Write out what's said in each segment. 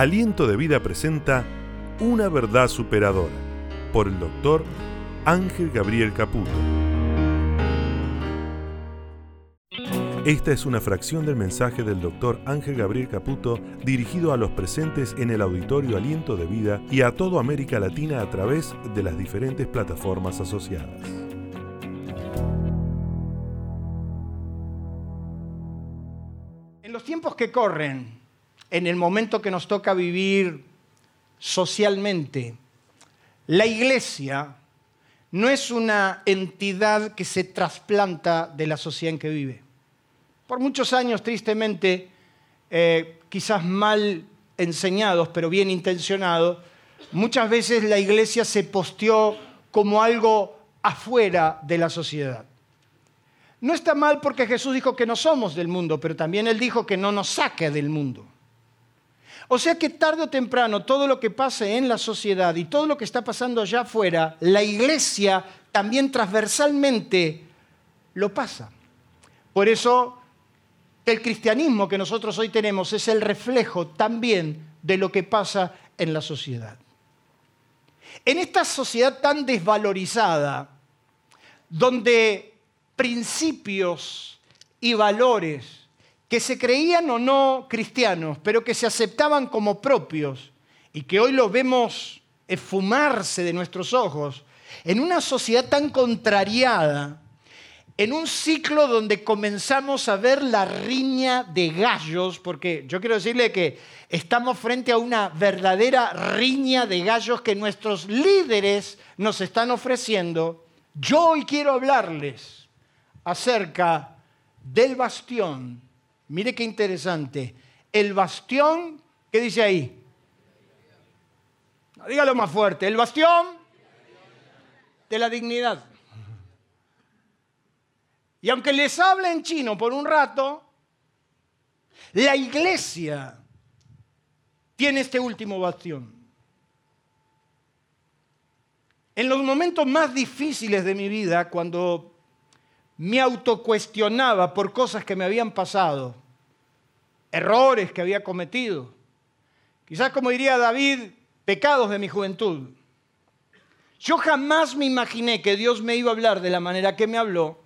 Aliento de Vida presenta Una verdad superadora por el doctor Ángel Gabriel Caputo. Esta es una fracción del mensaje del doctor Ángel Gabriel Caputo dirigido a los presentes en el auditorio Aliento de Vida y a toda América Latina a través de las diferentes plataformas asociadas. En los tiempos que corren, en el momento que nos toca vivir socialmente, la iglesia no es una entidad que se trasplanta de la sociedad en que vive. Por muchos años, tristemente, eh, quizás mal enseñados, pero bien intencionados, muchas veces la iglesia se posteó como algo afuera de la sociedad. No está mal porque Jesús dijo que no somos del mundo, pero también Él dijo que no nos saque del mundo. O sea que tarde o temprano todo lo que pase en la sociedad y todo lo que está pasando allá afuera, la iglesia también transversalmente lo pasa. Por eso el cristianismo que nosotros hoy tenemos es el reflejo también de lo que pasa en la sociedad. En esta sociedad tan desvalorizada, donde principios y valores que se creían o no cristianos, pero que se aceptaban como propios y que hoy los vemos esfumarse de nuestros ojos, en una sociedad tan contrariada, en un ciclo donde comenzamos a ver la riña de gallos, porque yo quiero decirle que estamos frente a una verdadera riña de gallos que nuestros líderes nos están ofreciendo, yo hoy quiero hablarles acerca del bastión Mire qué interesante. El bastión, ¿qué dice ahí? Dígalo más fuerte. El bastión de la dignidad. Y aunque les hable en chino por un rato, la iglesia tiene este último bastión. En los momentos más difíciles de mi vida, cuando me autocuestionaba por cosas que me habían pasado, errores que había cometido, quizás como diría David, pecados de mi juventud. Yo jamás me imaginé que Dios me iba a hablar de la manera que me habló,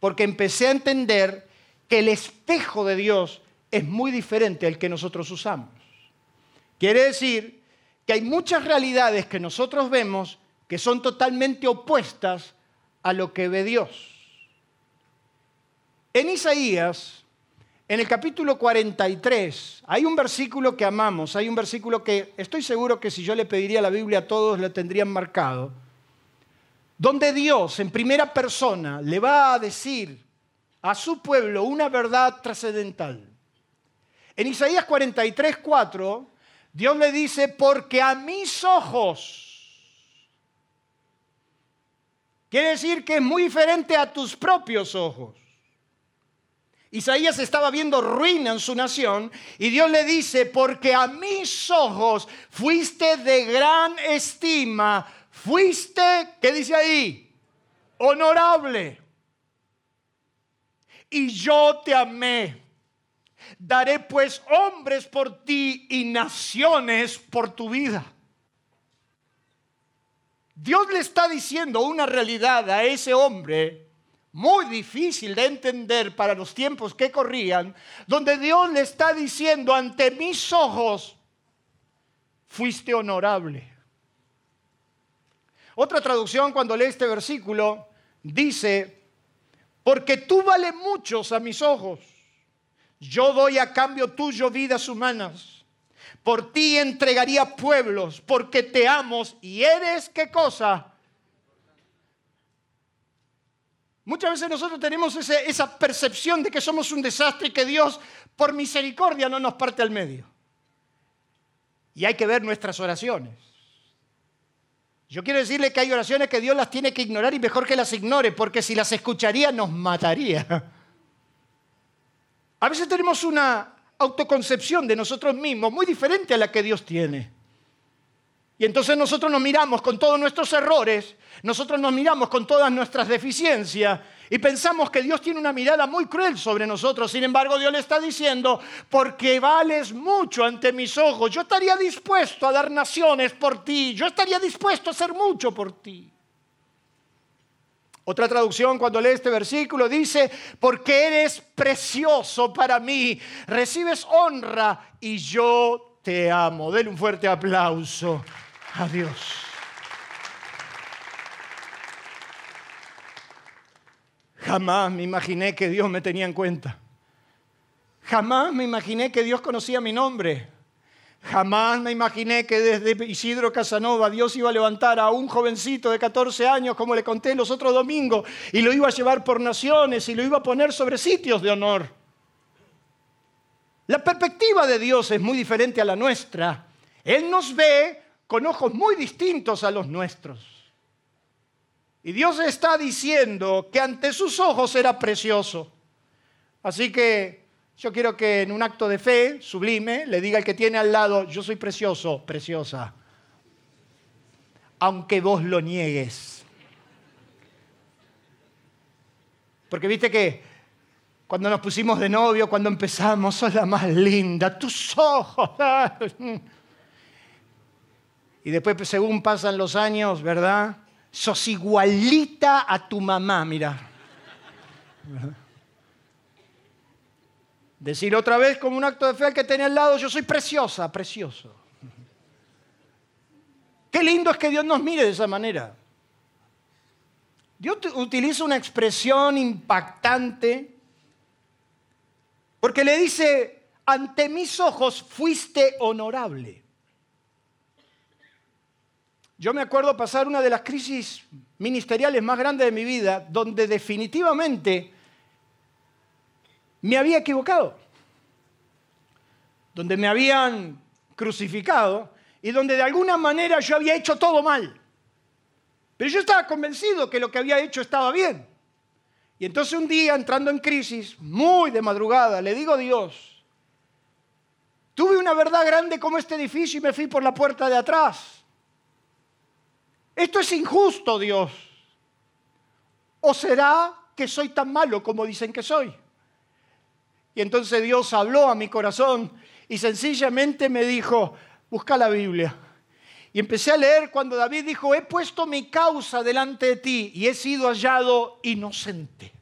porque empecé a entender que el espejo de Dios es muy diferente al que nosotros usamos. Quiere decir que hay muchas realidades que nosotros vemos que son totalmente opuestas a lo que ve Dios. En Isaías, en el capítulo 43, hay un versículo que amamos, hay un versículo que estoy seguro que si yo le pediría la Biblia a todos lo tendrían marcado, donde Dios en primera persona le va a decir a su pueblo una verdad trascendental. En Isaías 43, 4, Dios le dice, porque a mis ojos, quiere decir que es muy diferente a tus propios ojos. Isaías estaba viendo ruina en su nación y Dios le dice, porque a mis ojos fuiste de gran estima, fuiste, ¿qué dice ahí? Honorable. Y yo te amé. Daré pues hombres por ti y naciones por tu vida. Dios le está diciendo una realidad a ese hombre muy difícil de entender para los tiempos que corrían, donde Dios le está diciendo, ante mis ojos fuiste honorable. Otra traducción cuando lee este versículo dice, porque tú vales muchos a mis ojos, yo doy a cambio tuyo vidas humanas, por ti entregaría pueblos, porque te amo y eres qué cosa? Muchas veces nosotros tenemos esa percepción de que somos un desastre y que Dios, por misericordia, no nos parte al medio. Y hay que ver nuestras oraciones. Yo quiero decirle que hay oraciones que Dios las tiene que ignorar y mejor que las ignore, porque si las escucharía nos mataría. A veces tenemos una autoconcepción de nosotros mismos muy diferente a la que Dios tiene. Y entonces nosotros nos miramos con todos nuestros errores, nosotros nos miramos con todas nuestras deficiencias Y pensamos que Dios tiene una mirada muy cruel sobre nosotros. Sin embargo, Dios le está diciendo, porque vales mucho ante mis ojos, yo estaría dispuesto a dar naciones por ti, yo estaría dispuesto a hacer mucho por ti. Otra traducción cuando lee este versículo dice, porque eres precioso para mí, recibes honra y yo te amo. Denle un fuerte aplauso a Dios. Jamás me imaginé que Dios me tenía en cuenta. Jamás me imaginé que Dios conocía mi nombre. Jamás me imaginé que desde Isidro Casanova Dios iba a levantar a un jovencito de 14 años, como le conté los otros domingos, y lo iba a llevar por naciones y lo iba a poner sobre sitios de honor. La perspectiva de Dios es muy diferente a la nuestra. Él nos ve con ojos muy distintos a los nuestros. Y Dios está diciendo que ante sus ojos era precioso. Así que yo quiero que en un acto de fe sublime le diga al que tiene al lado, yo soy precioso, preciosa, aunque vos lo niegues. Porque viste que cuando nos pusimos de novio, cuando empezamos, sos la más linda, tus ojos. Y después, según pasan los años, ¿verdad? Sos igualita a tu mamá, mira. Decir otra vez como un acto de fe al que tenía al lado, yo soy preciosa, precioso. Qué lindo es que Dios nos mire de esa manera. Dios utiliza una expresión impactante porque le dice, ante mis ojos fuiste honorable. Yo me acuerdo pasar una de las crisis ministeriales más grandes de mi vida, donde definitivamente me había equivocado, donde me habían crucificado y donde de alguna manera yo había hecho todo mal. Pero yo estaba convencido que lo que había hecho estaba bien. Y entonces un día, entrando en crisis, muy de madrugada, le digo a Dios, tuve una verdad grande como este edificio y me fui por la puerta de atrás. Esto es injusto, Dios. ¿O será que soy tan malo como dicen que soy? Y entonces Dios habló a mi corazón y sencillamente me dijo, busca la Biblia. Y empecé a leer cuando David dijo, he puesto mi causa delante de ti y he sido hallado inocente.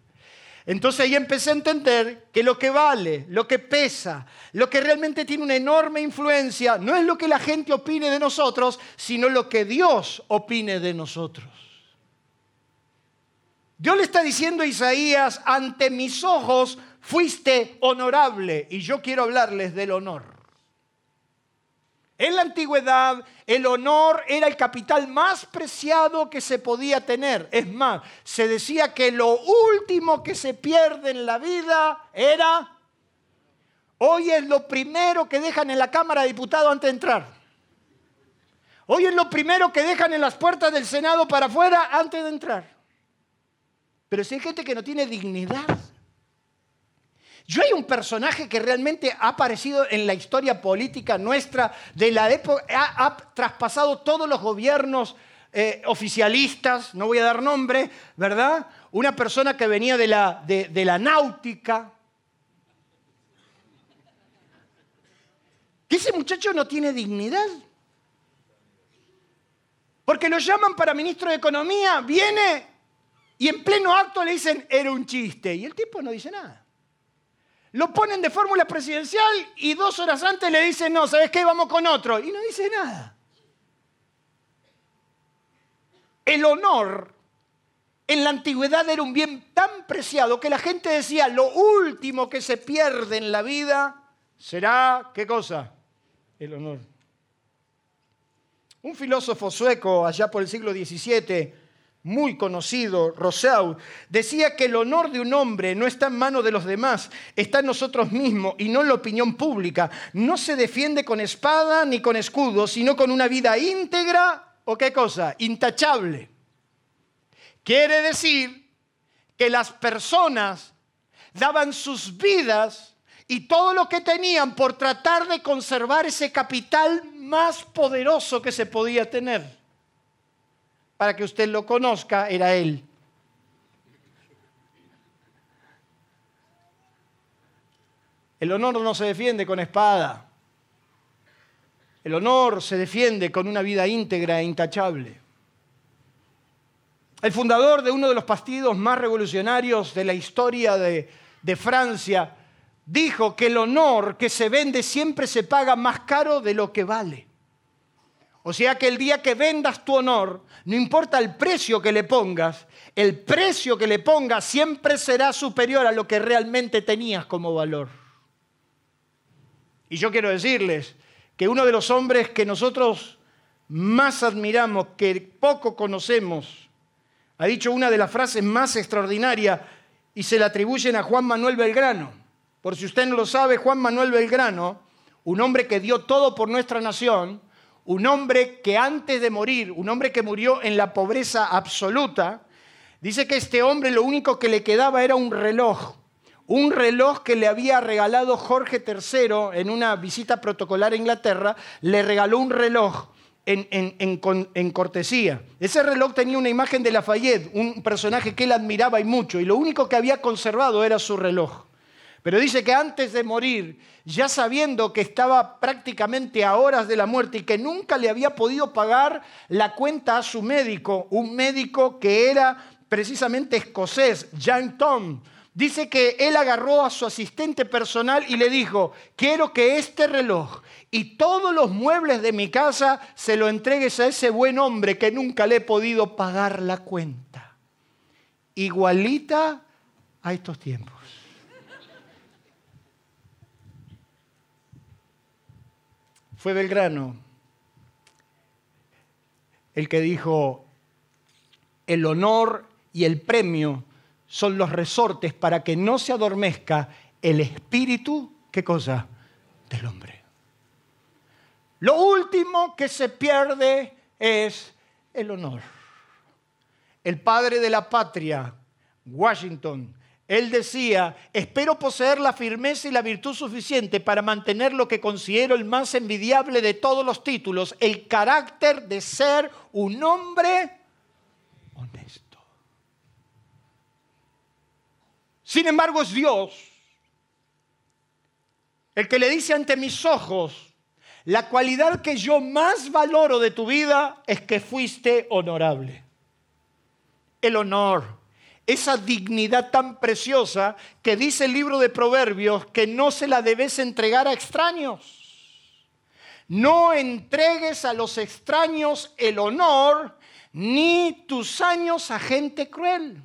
Entonces ahí empecé a entender que lo que vale, lo que pesa, lo que realmente tiene una enorme influencia, no es lo que la gente opine de nosotros, sino lo que Dios opine de nosotros. Dios le está diciendo a Isaías, ante mis ojos fuiste honorable y yo quiero hablarles del honor. En la antigüedad el honor era el capital más preciado que se podía tener. Es más, se decía que lo último que se pierde en la vida era... Hoy es lo primero que dejan en la Cámara de Diputados antes de entrar. Hoy es lo primero que dejan en las puertas del Senado para afuera antes de entrar. Pero si hay gente que no tiene dignidad, yo hay un personaje que realmente ha aparecido en la historia política nuestra de la época, ha, traspasado todos los gobiernos eh, oficialistas, no voy a dar nombre, ¿verdad? Una persona que venía de la, de la náutica. Que ese muchacho no tiene dignidad. Porque lo llaman para ministro de Economía, viene y en pleno acto le dicen, era un chiste. Y el tipo no dice nada. Lo ponen de fórmula presidencial y dos horas antes le dicen, no, ¿sabes qué? Vamos con otro. Y no dice nada. El honor en la antigüedad era un bien tan preciado que la gente decía, lo último que se pierde en la vida será, ¿qué cosa? El honor. Un filósofo sueco allá por el siglo XVII muy conocido, Rousseau, decía que el honor de un hombre no está en manos de los demás, está en nosotros mismos y no en la opinión pública. No se defiende con espada ni con escudo, sino con una vida íntegra o qué cosa, intachable. Quiere decir que las personas daban sus vidas y todo lo que tenían por tratar de conservar ese capital más poderoso que se podía tener para que usted lo conozca, era él. El honor no se defiende con espada. El honor se defiende con una vida íntegra e intachable. El fundador de uno de los partidos más revolucionarios de la historia de, de, Francia dijo que el honor que se vende siempre se paga más caro de lo que vale. O sea que el día que vendas tu honor, no importa el precio que le pongas, el precio que le pongas siempre será superior a lo que realmente tenías como valor. Y yo quiero decirles que uno de los hombres que nosotros más admiramos, que poco conocemos, ha dicho una de las frases más extraordinarias y se la atribuyen a Juan Manuel Belgrano. Por si usted no lo sabe, Juan Manuel Belgrano, un hombre que dio todo por nuestra nación, un hombre que antes de morir, un hombre que murió en la pobreza absoluta, dice que este hombre lo único que le quedaba era un reloj, un reloj que le había regalado Jorge III en una visita protocolar a Inglaterra, le regaló un reloj en, cortesía. Ese reloj tenía una imagen de Lafayette, un personaje que él admiraba y mucho, y lo único que había conservado era su reloj. Pero dice que antes de morir, ya sabiendo que estaba prácticamente a horas de la muerte y que nunca le había podido pagar la cuenta a su médico, un médico que era precisamente escocés, Jean Tom, dice que él agarró a su asistente personal y le dijo, quiero que este reloj y todos los muebles de mi casa se lo entregues a ese buen hombre que nunca le he podido pagar la cuenta. Igualita a estos tiempos. Fue Belgrano el que dijo, el honor y el premio son los resortes para que no se adormezca el espíritu, ¿qué cosa? Del hombre. Lo último que se pierde es el honor. El padre de la patria, Washington, él decía, espero poseer la firmeza y la virtud suficiente para mantener lo que considero el más envidiable de todos los títulos, el carácter de ser un hombre honesto. Sin embargo, es Dios el que le dice ante mis ojos, la cualidad que yo más valoro de tu vida es que fuiste honorable. El honor esa dignidad tan preciosa que dice el libro de Proverbios que no se la debes entregar a extraños. No entregues a los extraños el honor ni tus años a gente cruel.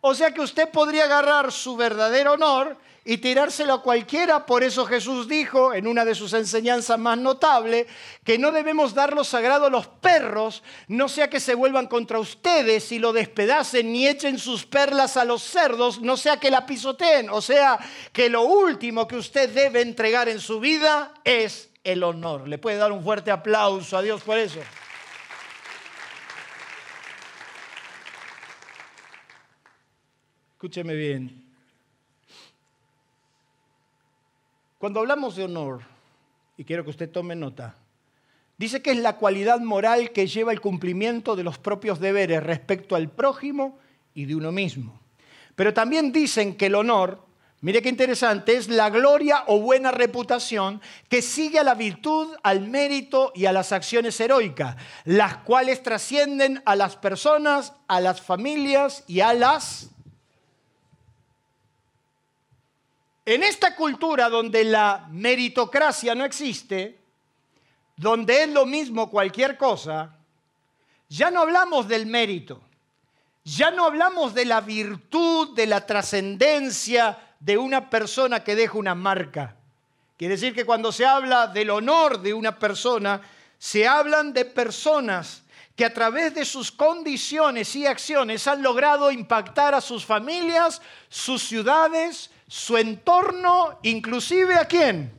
O sea que usted podría agarrar su verdadero honor y tirárselo a cualquiera. Por eso Jesús dijo en una de sus enseñanzas más notables que no debemos dar lo sagrado a los perros, no sea que se vuelvan contra ustedes y lo despedacen ni echen sus perlas a los cerdos, no sea que la pisoteen. O sea que lo último que usted debe entregar en su vida es el honor. Le puede dar un fuerte aplauso a Dios por eso. Escúcheme bien. Cuando hablamos de honor, y quiero que usted tome nota, dice que es la cualidad moral que lleva el cumplimiento de los propios deberes respecto al prójimo y de uno mismo. Pero también dicen que el honor, mire qué interesante, es la gloria o buena reputación que sigue a la virtud, al mérito y a las acciones heroicas, las cuales trascienden a las personas, a las familias y a las En esta cultura donde la meritocracia no existe, donde es lo mismo cualquier cosa, ya no hablamos del mérito, ya no hablamos de la virtud, de la trascendencia de una persona que deja una marca. Quiere decir que cuando se habla del honor de una persona, se hablan de personas que a través de sus condiciones y acciones han logrado impactar a sus familias, sus ciudades, su entorno, inclusive a quién?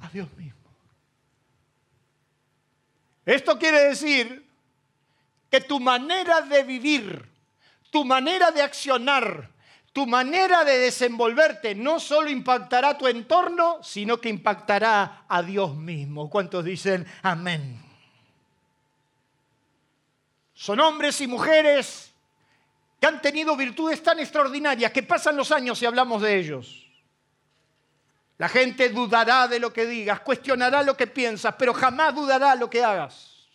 A Dios mismo. Esto quiere decir que tu manera de vivir, tu manera de accionar, tu manera de desenvolverte no solo impactará tu entorno, sino que impactará a Dios mismo. ¿Cuántos dicen amén? Son hombres y mujeres que han tenido virtudes tan extraordinarias que pasan los años y hablamos de ellos. La gente dudará de lo que digas, cuestionará lo que piensas, pero jamás dudará lo que hagas.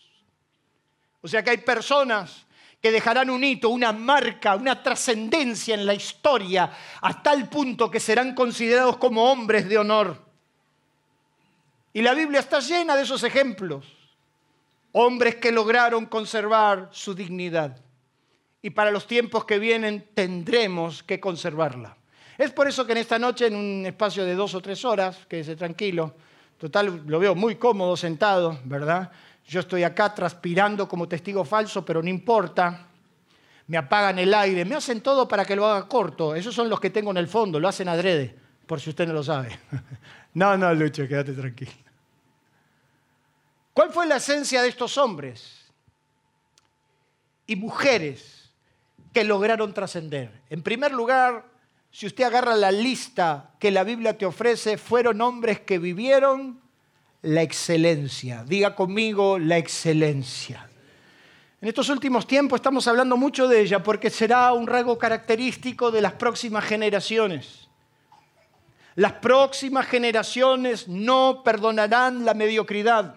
O sea que hay personas que dejarán un hito, una marca, una trascendencia en la historia, hasta el punto que serán considerados como hombres de honor. Y la Biblia está llena de esos ejemplos. Hombres que lograron conservar su dignidad. Y para los tiempos que vienen tendremos que conservarla. Es por eso que en esta noche, en un espacio de dos o tres horas, quédese tranquilo, total, lo veo muy cómodo sentado, ¿verdad? Yo estoy acá transpirando como testigo falso, pero no importa. Me apagan el aire, me hacen todo para que lo haga corto. Esos son los que tengo en el fondo, lo hacen adrede, por si usted no lo sabe. No, no, Lucho, quédate tranquilo. ¿Cuál fue la esencia de estos hombres y mujeres que lograron trascender? En primer lugar, si usted agarra la lista que la Biblia te ofrece, fueron hombres que vivieron la excelencia. Diga conmigo la excelencia. En estos últimos tiempos estamos hablando mucho de ella porque será un rasgo característico de las próximas generaciones. Las próximas generaciones no perdonarán la mediocridad.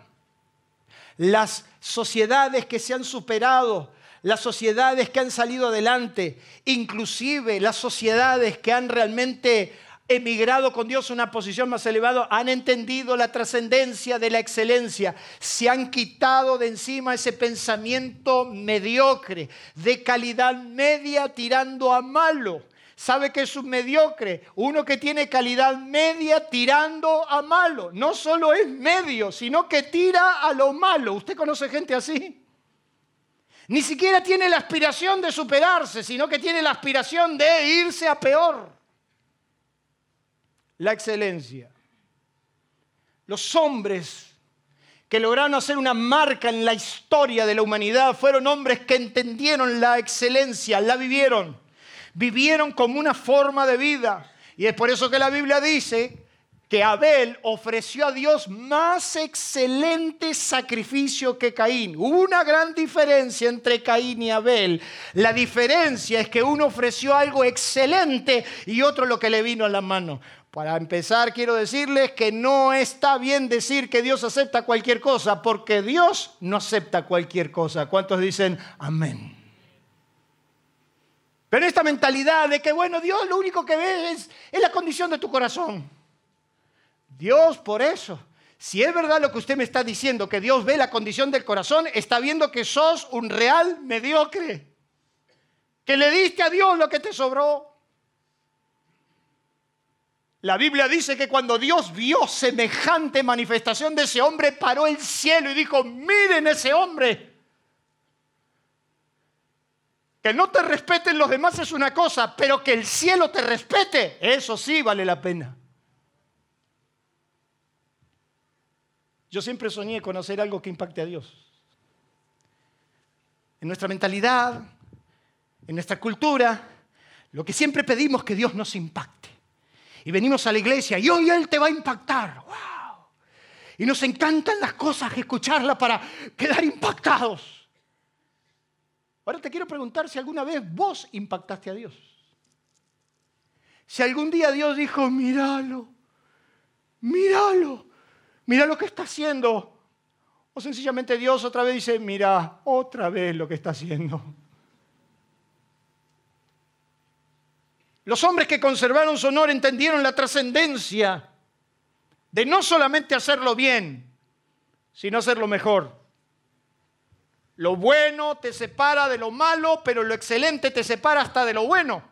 Las sociedades que se han superado, las sociedades que han salido adelante, inclusive las sociedades que han realmente emigrado con Dios a una posición más elevada, han entendido la trascendencia de la excelencia, se han quitado de encima ese pensamiento mediocre, de calidad media tirando a malo. ¿Sabe que es un mediocre? Uno que tiene calidad media tirando a malo. No solo es medio, sino que tira a lo malo. ¿Usted conoce gente así? Ni siquiera tiene la aspiración de superarse, sino que tiene la aspiración de irse a peor la excelencia. Los hombres que lograron hacer una marca en la historia de la humanidad fueron hombres que entendieron la excelencia, la vivieron, vivieron como una forma de vida. Y es por eso que la Biblia dice que Abel ofreció a Dios más excelente sacrificio que Caín. Hubo una gran diferencia entre Caín y Abel. La diferencia es que uno ofreció algo excelente y otro lo que le vino a la mano. Para empezar, quiero decirles que no está bien decir que Dios acepta cualquier cosa, porque Dios no acepta cualquier cosa. ¿Cuántos dicen amén? Pero esta mentalidad de que, bueno, Dios lo único que ve es, es la condición de tu corazón. Dios, por eso, si es verdad lo que usted me está diciendo, que Dios ve la condición del corazón, está viendo que sos un real mediocre. Que le diste a Dios lo que te sobró. La Biblia dice que cuando Dios vio semejante manifestación de ese hombre, paró el cielo y dijo, miren ese hombre. Que no te respeten los demás es una cosa, pero que el cielo te respete, eso sí vale la pena. Yo siempre soñé conocer algo que impacte a Dios. En nuestra mentalidad, en nuestra cultura, lo que siempre pedimos que Dios nos impacte y venimos a la iglesia y hoy Él te va a impactar. ¡Wow! Y nos encantan las cosas, escucharlas para quedar impactados. Ahora te quiero preguntar si alguna vez vos impactaste a Dios. Si algún día Dios dijo, míralo, míralo, mira lo que está haciendo. O sencillamente Dios otra vez dice, mira, otra vez lo que está haciendo. Los hombres que conservaron su honor entendieron la trascendencia de no solamente hacerlo bien, sino hacerlo mejor. Lo bueno te separa de lo malo, pero lo excelente te separa hasta de lo bueno.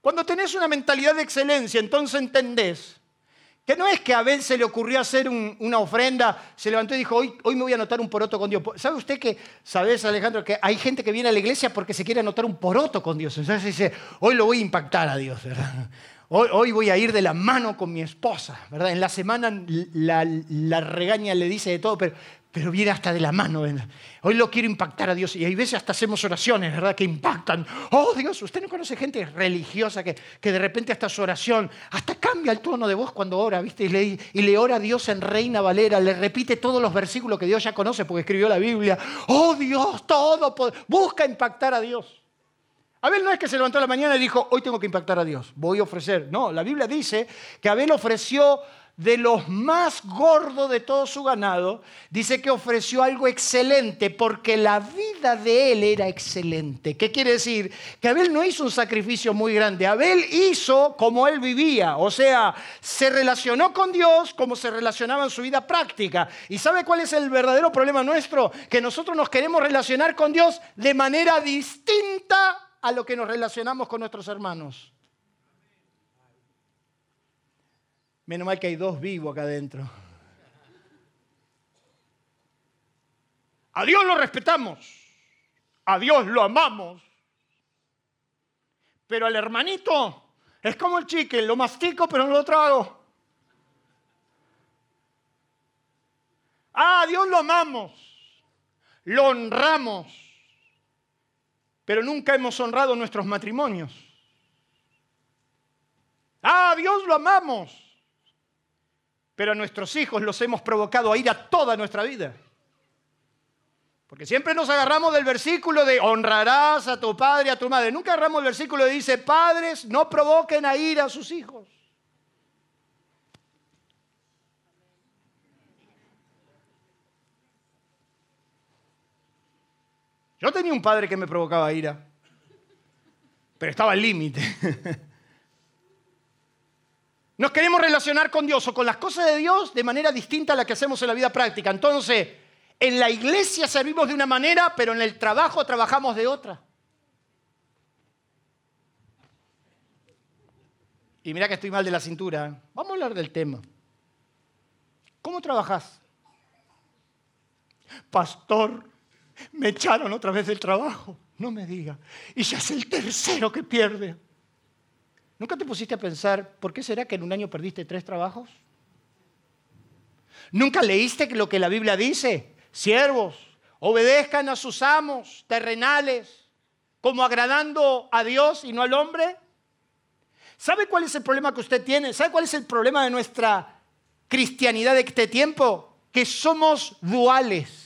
Cuando tenés una mentalidad de excelencia, entonces entendés que no es que a Abel se le ocurrió hacer una ofrenda, se levantó y dijo, hoy, hoy me voy a anotar un poroto con Dios. ¿Sabe usted que, sabes Alejandro, que hay gente que viene a la iglesia porque se quiere anotar un poroto con Dios? Entonces dice, hoy lo voy a impactar a Dios, ¿verdad? Hoy, hoy voy a ir de la mano con mi esposa, ¿verdad? En la semana la, la regaña le dice de todo, pero, pero viene hasta de la mano. Hoy lo quiero impactar a Dios y hay veces hasta hacemos oraciones, ¿verdad? Que impactan. Oh Dios, usted no conoce gente religiosa que, que de repente hasta su oración, hasta cambia el tono de voz cuando ora, ¿viste? Y le, y le ora a Dios en Reina Valera, le repite todos los versículos que Dios ya conoce porque escribió la Biblia. Oh Dios, todo, busca impactar a Dios. Abel no es que se levantó la mañana y dijo, hoy tengo que impactar a Dios, voy a ofrecer. No, la Biblia dice que Abel ofreció de los más gordos de todo su ganado, dice que ofreció algo excelente porque la vida de él era excelente. ¿Qué quiere decir? Que Abel no hizo un sacrificio muy grande, Abel hizo como él vivía, o sea, se relacionó con Dios como se relacionaba en su vida práctica. ¿Y sabe cuál es el verdadero problema nuestro? Que nosotros nos queremos relacionar con Dios de manera distinta a lo que nos relacionamos con nuestros hermanos. Menos mal que hay dos vivos acá adentro. A Dios lo respetamos, a Dios lo amamos, pero al hermanito es como el chique, lo mastico pero no lo trago. Ah, a Dios lo amamos, lo honramos, pero nunca hemos honrado nuestros matrimonios. Ah, a Dios lo amamos, pero a nuestros hijos los hemos provocado a ir a toda nuestra vida. Porque siempre nos agarramos del versículo de honrarás a tu padre y a tu madre. Nunca agarramos el versículo que dice, padres, no provoquen a ir a sus hijos. Yo tenía un padre que me provocaba ira, pero estaba al límite. Nos queremos relacionar con Dios o con las cosas de Dios de manera distinta a la que hacemos en la vida práctica. Entonces, en la iglesia servimos de una manera, pero en el trabajo trabajamos de otra. Y mira que estoy mal de la cintura. Vamos a hablar del tema. ¿Cómo trabajas? Pastor, me echaron otra vez del trabajo. No me diga. Y ya es el tercero que pierde. ¿Nunca te pusiste a pensar, ¿por qué será que en un año perdiste tres trabajos? ¿Nunca leíste lo que la Biblia dice? Siervos, obedezcan a sus amos terrenales, como agradando a Dios y no al hombre. ¿Sabe cuál es el problema que usted tiene? ¿Sabe cuál es el problema de nuestra cristianidad de este tiempo? Que somos duales.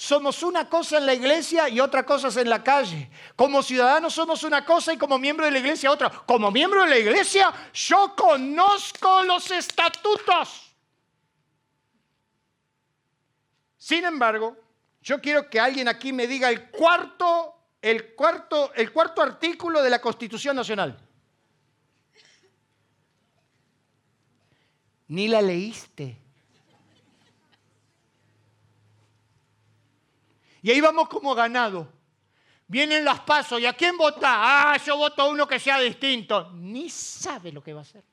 Somos una cosa en la iglesia y otra cosa en la calle. Como ciudadanos somos una cosa y como miembro de la iglesia otra. Como miembro de la iglesia yo conozco los estatutos. Sin embargo, yo quiero que alguien aquí me diga el cuarto, el cuarto, el cuarto artículo de la Constitución Nacional. Ni la leíste. Y ahí vamos como ganado. Vienen las pasos. ¿Y a quién vota? Ah, yo voto a uno que sea distinto. Ni sabe lo que va a hacer.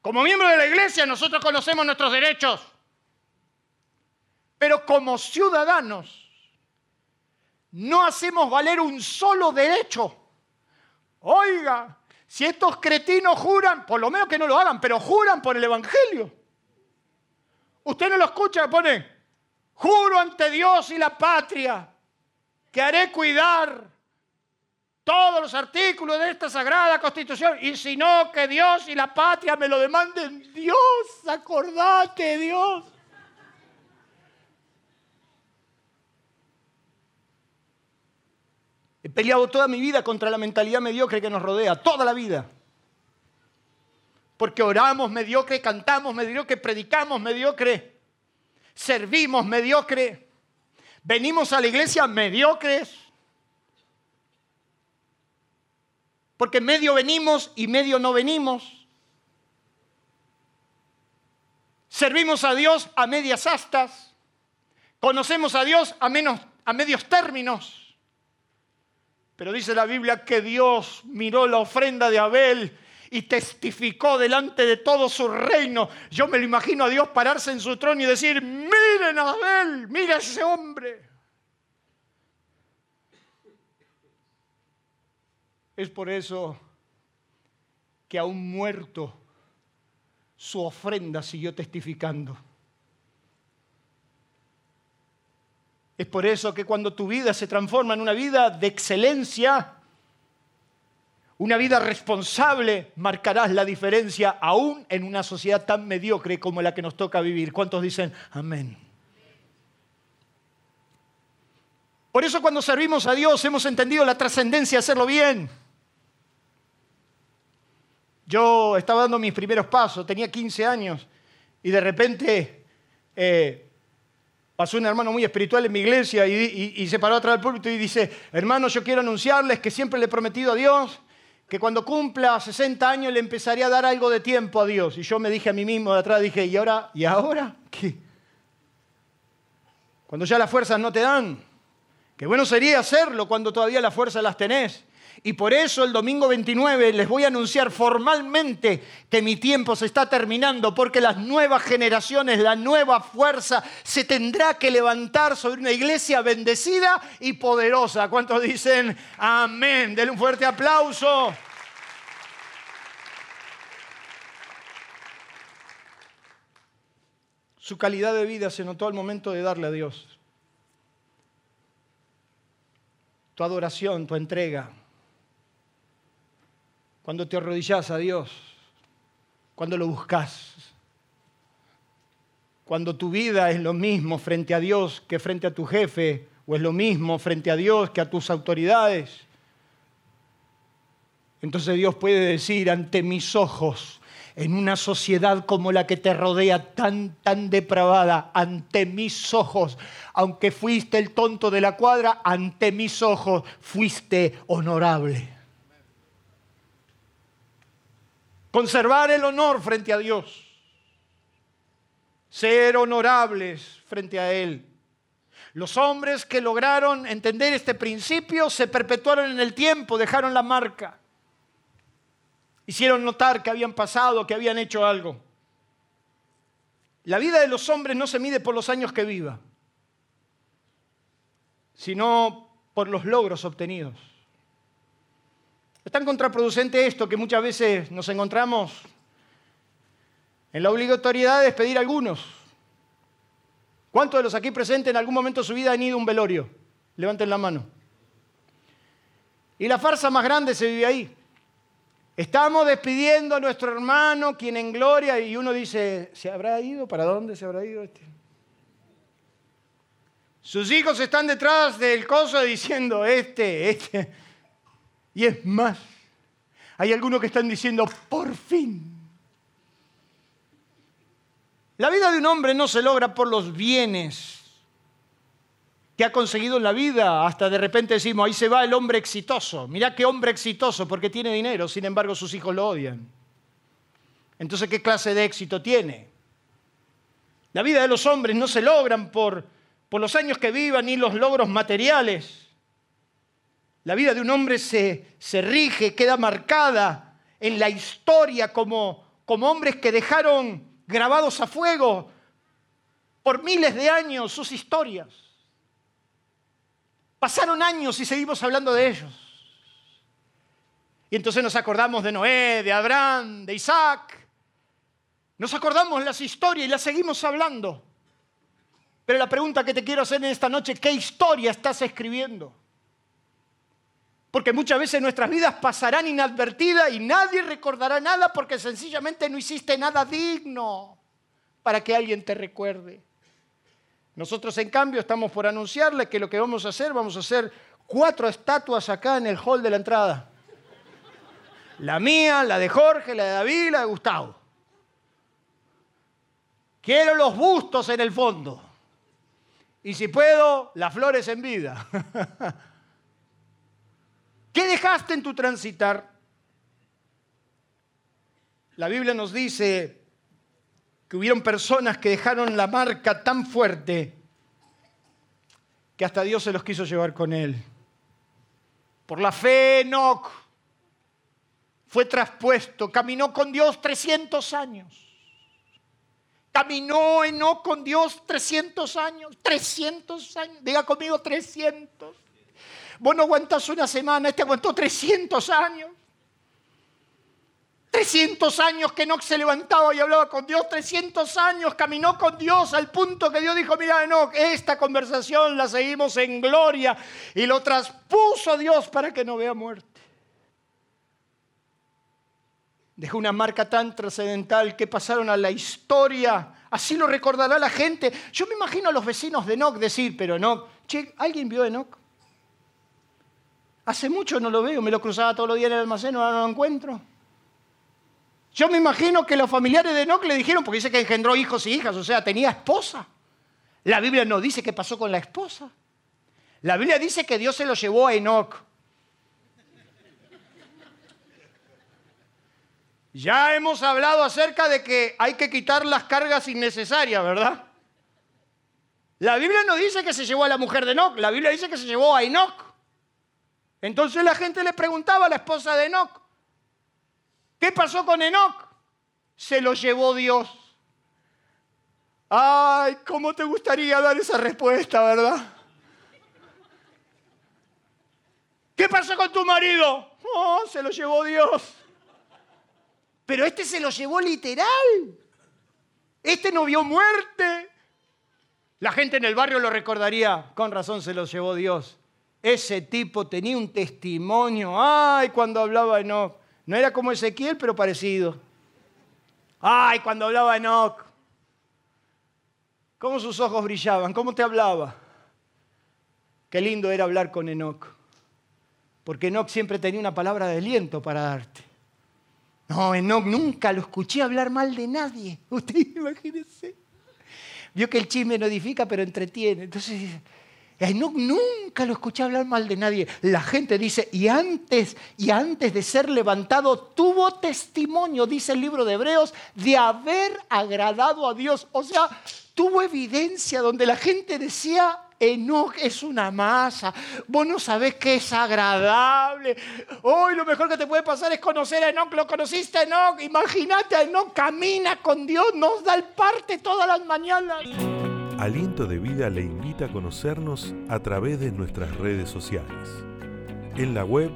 Como miembro de la iglesia nosotros conocemos nuestros derechos. Pero como ciudadanos no hacemos valer un solo derecho. Oiga, si estos cretinos juran, por lo menos que no lo hagan, pero juran por el Evangelio. Usted no lo escucha, pone, Juro ante Dios y la patria que haré cuidar todos los artículos de esta sagrada constitución. Y si no, que Dios y la patria me lo demanden. Dios, acordate, Dios. He peleado toda mi vida contra la mentalidad mediocre que nos rodea, toda la vida. Porque oramos mediocre, cantamos mediocre, predicamos mediocre servimos mediocre, venimos a la iglesia mediocres, porque medio venimos y medio no venimos. Servimos a Dios a medias astas, conocemos a Dios a, menos, a medios términos. Pero dice la Biblia que Dios miró la ofrenda de Abel y testificó delante de todo su reino. Yo me lo imagino a Dios pararse en su trono y decir, miren a Abel, mira a ese hombre. Es por eso que aún muerto su ofrenda siguió testificando. Es por eso que cuando tu vida se transforma en una vida de excelencia, una vida responsable marcarás la diferencia aún en una sociedad tan mediocre como la que nos toca vivir. ¿Cuántos dicen amén? Por eso cuando servimos a Dios hemos entendido la trascendencia de hacerlo bien. Yo estaba dando mis primeros pasos, tenía 15 años y de repente eh, pasó un hermano muy espiritual en mi iglesia y, se paró atrás del púlpito y dice, hermanos, yo quiero anunciarles que siempre le he prometido a Dios que cuando cumpla 60 años le empezaría a dar algo de tiempo a Dios. Y yo me dije a mí mismo de atrás, dije, ¿y ahora? ¿Y ahora? ¿Qué? Cuando ya las fuerzas no te dan. Qué bueno sería hacerlo cuando todavía las fuerzas las tenés. Y por eso el domingo 29 les voy a anunciar formalmente que mi tiempo se está terminando, porque las nuevas generaciones, la nueva fuerza se tendrá que levantar sobre una iglesia bendecida y poderosa. ¿Cuántos dicen amén? Denle un fuerte aplauso. Su calidad de vida se notó al momento de darle a Dios. Tu adoración, tu entrega, cuando te arrodillas a Dios, cuando lo buscas, cuando tu vida es lo mismo frente a Dios que frente a tu jefe, o es lo mismo frente a Dios que a tus autoridades. Entonces Dios puede decir ante mis ojos, en una sociedad como la que te rodea, tan, tan depravada, ante mis ojos, aunque fuiste el tonto de la cuadra, ante mis ojos fuiste honorable. Conservar el honor frente a Dios, ser honorables frente a Él. Los hombres que lograron entender este principio se perpetuaron en el tiempo, dejaron la marca, hicieron notar que habían pasado, que habían hecho algo. La vida de los hombres no se mide por los años que viva, sino por los logros obtenidos. Es tan contraproducente esto que muchas veces nos encontramos en la obligatoriedad de despedir a algunos. ¿Cuántos de los aquí presentes en algún momento de su vida han ido a un velorio? Levanten la mano. Y la farsa más grande se vive ahí. Estamos despidiendo a nuestro hermano, quien en gloria, y uno dice, ¿se habrá ido? ¿Para dónde se habrá ido este? Sus hijos están detrás del coso diciendo, este, este. Y es más, hay algunos que están diciendo, por fin. La vida de un hombre no se logra por los bienes que ha conseguido en la vida. Hasta de repente decimos, ahí se va el hombre exitoso. Mirá qué hombre exitoso porque tiene dinero, sin embargo sus hijos lo odian. Entonces, ¿qué clase de éxito tiene? La vida de los hombres no se logran por, por los años que vivan ni los logros materiales. La vida de un hombre se, se rige, queda marcada en la historia como, como hombres que dejaron grabados a fuego por miles de años sus historias. Pasaron años y seguimos hablando de ellos. Y entonces nos acordamos de Noé, de Abraham, de Isaac. Nos acordamos las historias y las seguimos hablando. Pero la pregunta que te quiero hacer en esta noche, ¿qué historia estás escribiendo? Porque muchas veces nuestras vidas pasarán inadvertidas y nadie recordará nada porque sencillamente no hiciste nada digno para que alguien te recuerde. Nosotros en cambio estamos por anunciarle que lo que vamos a hacer, vamos a hacer cuatro estatuas acá en el hall de la entrada. La mía, la de Jorge, la de David la de Gustavo. Quiero los bustos en el fondo. Y si puedo, las flores en vida. ¿Qué dejaste en tu transitar? La Biblia nos dice que hubieron personas que dejaron la marca tan fuerte que hasta Dios se los quiso llevar con él. Por la fe, Enoch fue traspuesto, caminó con Dios 300 años. Caminó Enoch con Dios 300 años, 300 años, diga conmigo 300. Vos no aguantás una semana, este aguantó 300 años. 300 años que Enoch se levantaba y hablaba con Dios, 300 años caminó con Dios al punto que Dios dijo, mira Enoch, esta conversación la seguimos en gloria y lo traspuso Dios para que no vea muerte. Dejó una marca tan trascendental que pasaron a la historia, así lo recordará la gente. Yo me imagino a los vecinos de Enoch decir, pero Enoch, che, ¿alguien vio a Enoch? Hace mucho no lo veo, me lo cruzaba todos los días en el almacén, ahora no lo encuentro. Yo me imagino que los familiares de Enoch le dijeron, porque dice que engendró hijos y hijas, o sea, tenía esposa. La Biblia no dice qué pasó con la esposa. La Biblia dice que Dios se lo llevó a Enoch. Ya hemos hablado acerca de que hay que quitar las cargas innecesarias, ¿verdad? La Biblia no dice que se llevó a la mujer de Enoch, la Biblia dice que se llevó a Enoch. Entonces la gente le preguntaba a la esposa de Enoch, ¿qué pasó con Enoch? Se lo llevó Dios. Ay, ¿cómo te gustaría dar esa respuesta, verdad? ¿Qué pasó con tu marido? Oh, se lo llevó Dios. Pero este se lo llevó literal. Este no vio muerte. La gente en el barrio lo recordaría, con razón se lo llevó Dios. Ese tipo tenía un testimonio. Ay, cuando hablaba Enoch. No era como Ezequiel, pero parecido. Ay, cuando hablaba Enoch. Cómo sus ojos brillaban, cómo te hablaba. Qué lindo era hablar con Enoch. Porque Enoch siempre tenía una palabra de aliento para darte. No, Enoch nunca lo escuché hablar mal de nadie. Usted imagínese. Vio que el chisme no edifica, pero entretiene. Entonces, Enoch nunca lo escuché hablar mal de nadie. La gente dice, y antes, y antes de ser levantado, tuvo testimonio, dice el libro de Hebreos, de haber agradado a Dios. O sea, tuvo evidencia donde la gente decía, Enoch es una masa. Vos no sabés que es agradable. Hoy lo mejor que te puede pasar es conocer a Enoch. Lo conociste a Enoch. Imagínate a Enoch camina con Dios. Nos da el parte todas las mañanas. Aliento de Vida le invita a conocernos a través de nuestras redes sociales. En la web,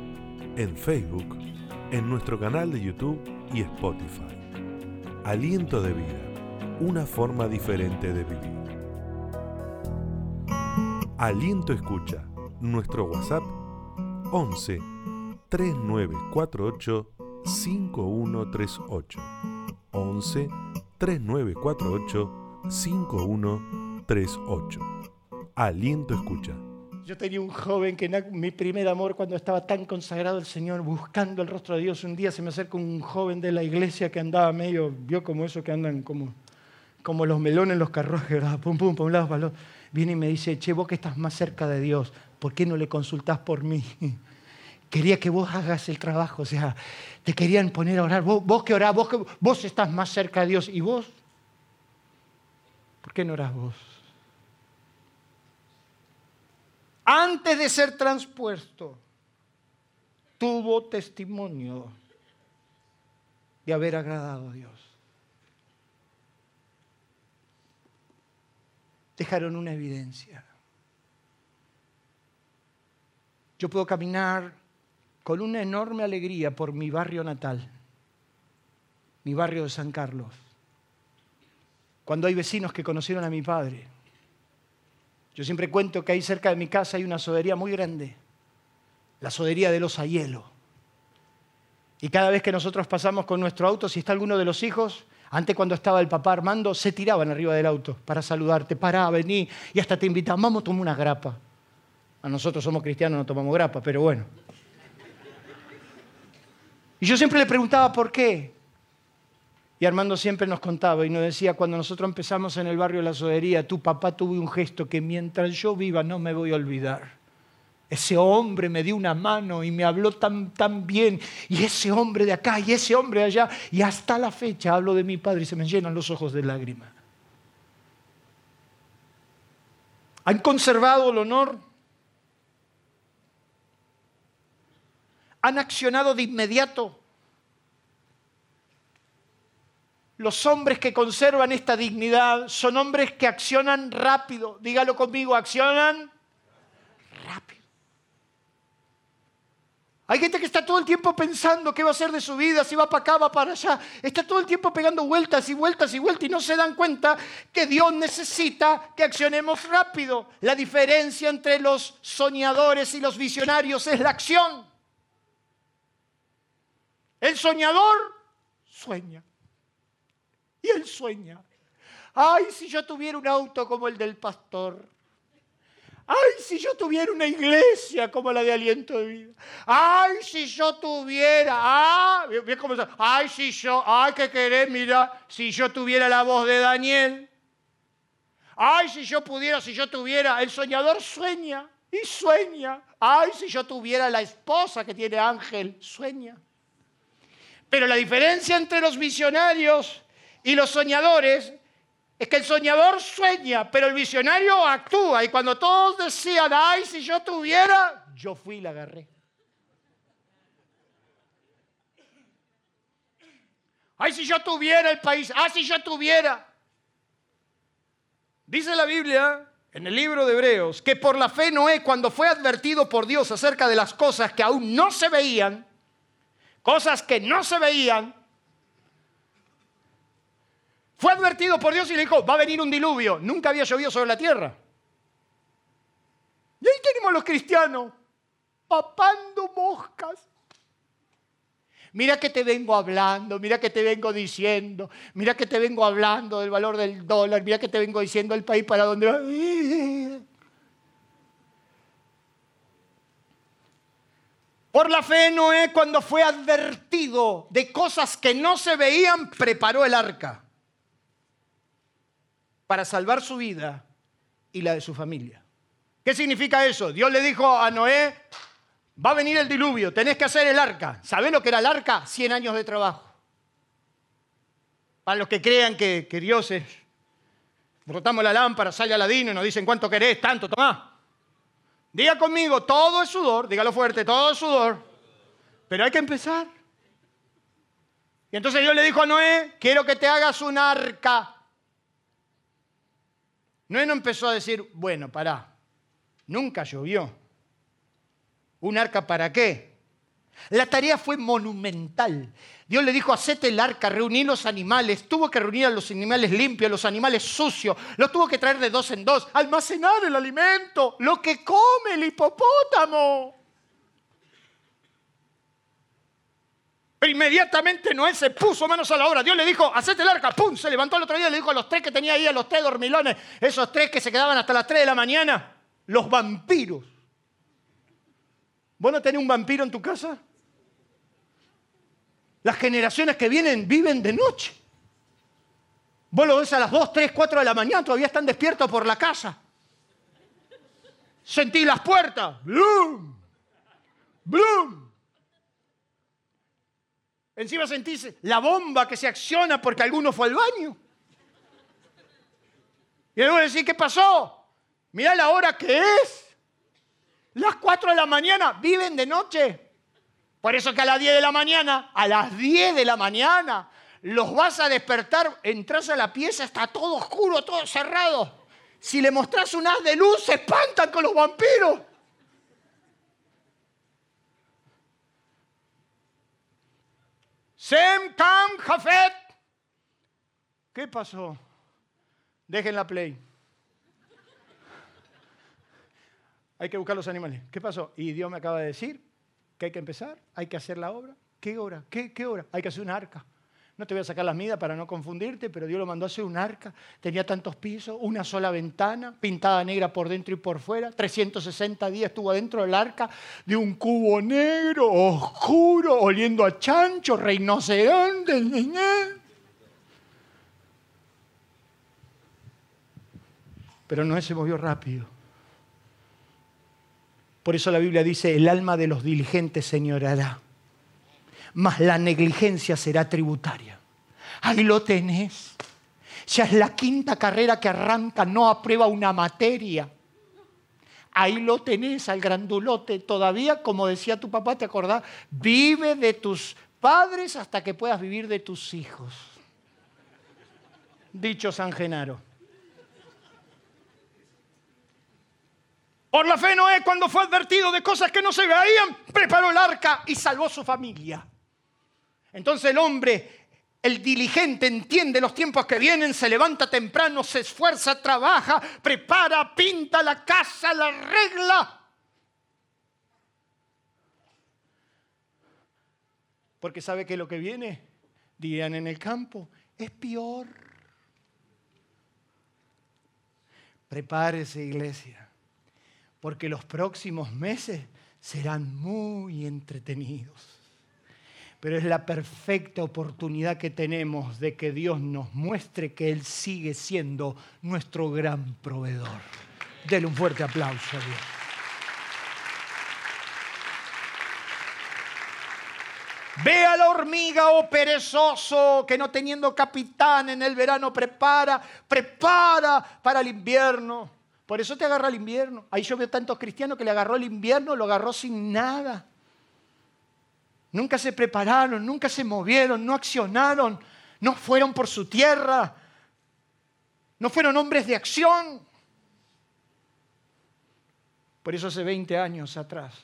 en Facebook, en nuestro canal de YouTube y Spotify. Aliento de Vida, una forma diferente de vivir. Aliento Escucha, nuestro WhatsApp 11 3948 5138. 11 3948 5138. Aliento Escucha. Yo tenía un joven que mi primer amor cuando estaba tan consagrado al Señor, buscando el rostro de Dios. Un día se me acerca un joven de la iglesia que andaba medio, vio como eso que andan como, como los melones en los carruajes. Pum, pum, pum, lado, para viene y me dice, che, vos que estás más cerca de Dios, ¿por qué no le consultás por mí? Quería que vos hagas el trabajo, o sea, te querían poner a orar, vos, que orás, vos, que, vos estás más cerca de Dios, ¿y vos? ¿Por qué no orás vos? Antes de ser transpuesto, tuvo testimonio de haber agradado a Dios. dejaron una evidencia. Yo puedo caminar con una enorme alegría por mi barrio natal, mi barrio de San Carlos, cuando hay vecinos que conocieron a mi padre. Yo siempre cuento que ahí cerca de mi casa hay una sodería muy grande, la sodería de los Ayelo. Y cada vez que nosotros pasamos con nuestro auto, si está alguno de los hijos, antes cuando estaba el papá Armando, se tiraban arriba del auto para saludarte, para vení, y hasta te invitaban, vamos, toma una grapa. A nosotros somos cristianos, no tomamos grapa, pero bueno. Y yo siempre le preguntaba por qué. Y Armando siempre nos contaba y nos decía, cuando nosotros empezamos en el barrio de la sodería, tu papá tuvo un gesto que mientras yo viva no me voy a olvidar. Ese hombre me dio una mano y me habló tan, tan bien. Y ese hombre de acá y ese hombre de allá. Y hasta la fecha hablo de mi padre y se me llenan los ojos de lágrimas. Han conservado el honor. Han accionado de inmediato. Los hombres que conservan esta dignidad son hombres que accionan rápido. Dígalo conmigo, accionan rápido. Hay gente que está todo el tiempo pensando qué va a hacer de su vida, si va para acá, va para allá. Está todo el tiempo pegando vueltas y vueltas y vueltas y no se dan cuenta que Dios necesita que accionemos rápido. La diferencia entre los soñadores y los visionarios es la acción. El soñador sueña. Y él sueña. Ay, si yo tuviera un auto como el del pastor. Ay, si yo tuviera una iglesia como la de aliento de vida. Ay, si yo tuviera. Ah, cómo Ay, si yo. Ay, qué querés, mira. Si yo tuviera la voz de Daniel. Ay, si yo pudiera, si yo tuviera. El soñador sueña y sueña. Ay, si yo tuviera la esposa que tiene Ángel. Sueña. Pero la diferencia entre los visionarios y los soñadores es que el soñador sueña, pero el visionario actúa. Y cuando todos decían, ay, si yo tuviera, yo fui y la agarré. Ay, si yo tuviera el país, ay, si yo tuviera. Dice la Biblia en el libro de Hebreos que por la fe Noé, cuando fue advertido por Dios acerca de las cosas que aún no se veían, cosas que no se veían, fue advertido por Dios y le dijo, va a venir un diluvio. Nunca había llovido sobre la tierra. Y ahí tenemos los cristianos, papando moscas. Mira que te vengo hablando, mira que te vengo diciendo, mira que te vengo hablando del valor del dólar, mira que te vengo diciendo el país para donde va. Por la fe Noé cuando fue advertido de cosas que no se veían, preparó el arca para salvar su vida y la de su familia. ¿Qué significa eso? Dios le dijo a Noé, va a venir el diluvio, tenés que hacer el arca. ¿Sabés lo que era el arca? 100 años de trabajo. Para los que crean que, Dios es... Rotamos la lámpara, sale Aladino y nos dicen cuánto querés, tanto, tomá. Diga conmigo, todo es sudor, dígalo fuerte, todo es sudor. Pero hay que empezar. Y entonces Dios le dijo a Noé, quiero que te hagas un arca Noé no empezó a decir, bueno, pará, nunca llovió. ¿Un arca para qué? La tarea fue monumental. Dios le dijo, hacete el arca, reuní los animales. Tuvo que reunir a los animales limpios, los animales sucios. Los tuvo que traer de dos en dos. Almacenar el alimento, lo que come el hipopótamo. Pero inmediatamente Noé se puso manos a la obra. Dios le dijo, hacete el arca. ¡Pum! Se levantó el otro día y le dijo a los tres que tenía ahí, a los tres dormilones, esos tres que se quedaban hasta las tres de la mañana, los vampiros. ¿Vos no tenés un vampiro en tu casa? Las generaciones que vienen viven de noche. Vos lo ves a las 2, 3, 4 de la mañana, todavía están despiertos por la casa. Sentí las puertas. ¡Blum! ¡Blum! Encima sentís la bomba que se acciona porque alguno fue al baño. Y luego decís, ¿qué pasó? Mira la hora que es. Las 4 de la mañana viven de noche. Por eso que a las 10 de la mañana, a las 10 de la mañana, los vas a despertar, entras a la pieza, está todo oscuro, todo cerrado. Si le mostrás un haz de luz, se espantan con los vampiros. Sem, Cam, Jafet. ¿Qué pasó? Dejen la play. Hay que buscar los animales. ¿Qué pasó? Y Dios me acaba de decir que hay que empezar, hay que hacer la obra. ¿Qué hora? ¿Qué, qué hora? Hay que hacer un arca. No te voy a sacar las midas para no confundirte, pero Dios lo mandó a hacer un arca. Tenía tantos pisos, una sola ventana, pintada negra por dentro y por fuera. 360 días estuvo adentro del arca de un cubo negro, oscuro, oliendo a chancho, rinoceronte. Pero no se movió rápido. Por eso la Biblia dice, el alma de los diligentes señorará mas la negligencia será tributaria. Ahí lo tenés. Ya es la quinta carrera que arranca, no aprueba una materia. Ahí lo tenés al grandulote. Todavía, como decía tu papá, ¿te acordás? Vive de tus padres hasta que puedas vivir de tus hijos. Dicho San Genaro. Por la fe Noé, cuando fue advertido de cosas que no se veían, preparó el arca y salvó su familia. Entonces el hombre, el diligente, entiende los tiempos que vienen, se levanta temprano, se esfuerza, trabaja, prepara, pinta la casa, la regla. Porque sabe que lo que viene, dirían en el campo, es peor. Prepárese, iglesia. porque los próximos meses serán muy entretenidos. Pero es la perfecta oportunidad que tenemos de que Dios nos muestre que Él sigue siendo nuestro gran proveedor. Dele un fuerte aplauso a Dios. Ve a la hormiga, oh perezoso, que no teniendo capitán en el verano prepara, prepara para el invierno. Por eso te agarra el invierno. Ahí yo veo tantos cristianos que le agarró el invierno, lo agarró sin nada. Nunca se prepararon, nunca se movieron, no accionaron, no fueron por su tierra, no fueron hombres de acción. Por eso hace 20 años atrás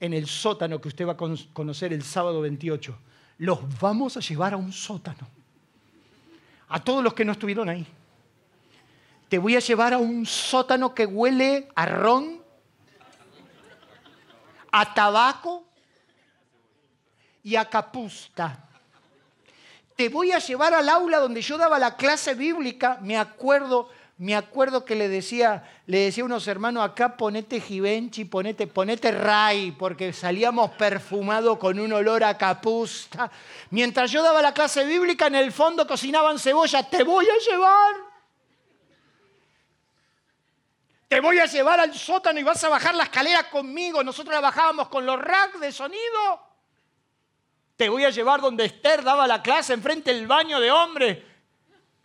en el sótano que usted va a conocer el sábado 28. Los vamos a llevar a un sótano. A todos los que no estuvieron ahí. Te voy a llevar a un sótano que huele a ron, a tabaco y a capusta. Te voy a llevar al aula donde yo daba la clase bíblica, me acuerdo, me acuerdo que le decía, le decía a unos hermanos acá, ponete Givenchy, ponete, ponete Ray, porque salíamos perfumados con un olor a capusta. Mientras yo daba la clase bíblica, en el fondo cocinaban cebolla, te voy a llevar. Te voy a llevar al sótano y vas a bajar la escalera conmigo. Nosotros la bajábamos con los racks de sonido. Te voy a llevar donde Esther daba la clase enfrente del baño de hombres.